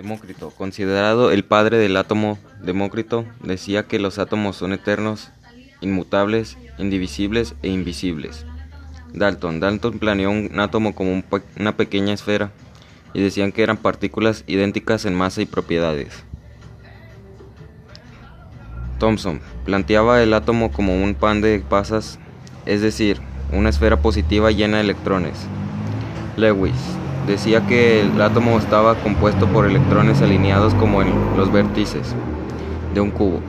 Demócrito, considerado el padre del átomo, Demócrito decía que los átomos son eternos, inmutables, indivisibles e invisibles. Dalton, Dalton planeó un átomo como una pequeña esfera y decían que eran partículas idénticas en masa y propiedades. Thomson planteaba el átomo como un pan de pasas, es decir, una esfera positiva llena de electrones. Lewis decía que el átomo estaba compuesto por electrones alineados como en los vértices de un cubo.